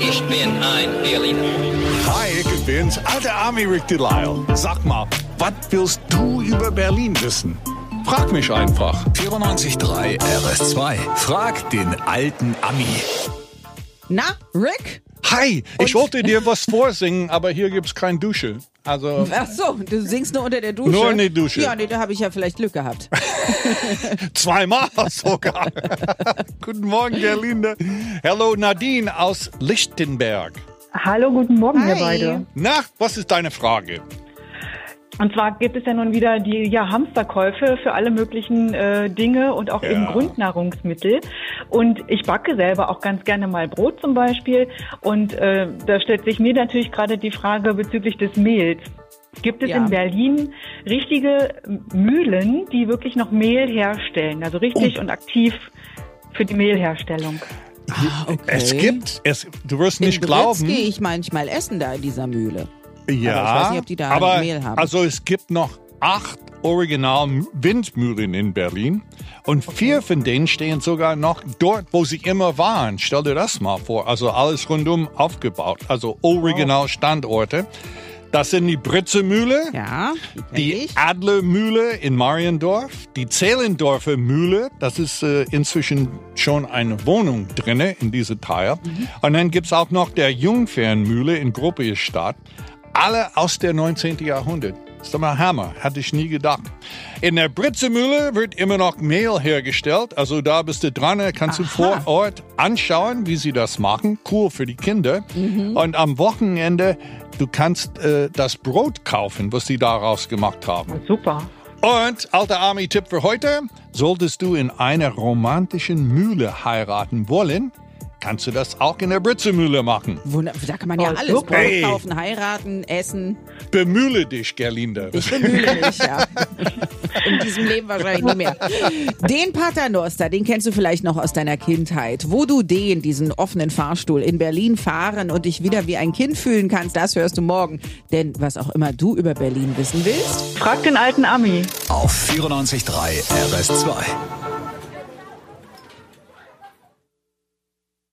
Ich bin ein Berliner. Hi, ich bin's, alter Army Rick Delisle. Sag mal, was willst du über Berlin wissen? Frag mich einfach. 94.3 RS2. Frag den alten Ami. Na, Rick? Hi, ich wollte dir was vorsingen, aber hier gibt's kein Dusche. Also, Ach so, du singst nur unter der Dusche. Nur in der Dusche. Ja, nee, da habe ich ja vielleicht Glück gehabt. zweimal sogar. Guten Morgen, Gerlinde. Hello, Nadine aus Lichtenberg. Hallo, guten Morgen, Hi. ihr beide. Na, was ist deine Frage? Und zwar gibt es ja nun wieder die ja, Hamsterkäufe für alle möglichen äh, Dinge und auch Ja. eben Grundnahrungsmittel. Und ich backe selber auch ganz gerne mal Brot zum Beispiel. Und äh, da stellt sich mir natürlich gerade die Frage bezüglich des Mehls. Gibt es Ja. in Berlin richtige Mühlen, die wirklich noch Mehl herstellen? Also richtig und aktiv für die Mehlherstellung. Ah, okay. Es gibt, es, du wirst nicht in glauben. Gehe ich manchmal essen da in dieser Mühle. Ja, Aber ich weiß nicht, ob die da aber Mehl haben. Also es gibt noch acht Original Windmühlen in Berlin und vier von denen stehen sogar noch dort, wo sie immer waren. Stell dir das mal vor. Also alles rundum aufgebaut. Also Original Standorte. Das sind die Britze Mühle. Ja, die, ich. Adlermühle in Mariendorf, die Zehlendorfer Mühle, das ist äh, inzwischen schon eine Wohnung drinne in diesem Teil. Mhm. Und dann gibt's auch noch der Jungfernmühle in Gruppestadt. Alle aus der 19. Jahrhundert. Das ist doch mal Hammer, hatte ich nie gedacht. In der Britzemühle wird immer noch Mehl hergestellt. Also da bist du dran, kannst du vor Ort anschauen, wie sie das machen. Cool für die Kinder. Und am Wochenende, du kannst äh, das Brot kaufen, was sie daraus gemacht haben. Super. Und alter Army-Tipp für heute, solltest du in einer romantischen Mühle heiraten wollen, kannst du das auch in der Britzemühle machen. Wunder- Da kann man ja Oh, alles super. Brot kaufen, heiraten, essen. Bemühle dich, Gerlinde. Ich bemühle mich, ja. In diesem Leben wahrscheinlich nie mehr. Den Paternoster, den kennst du vielleicht noch aus deiner Kindheit. Wo du den, diesen offenen Fahrstuhl in Berlin fahren und dich wieder wie ein Kind fühlen kannst, das hörst du morgen. Denn was auch immer du über Berlin wissen willst, Frag den alten Ami. Auf 94.3 RS2.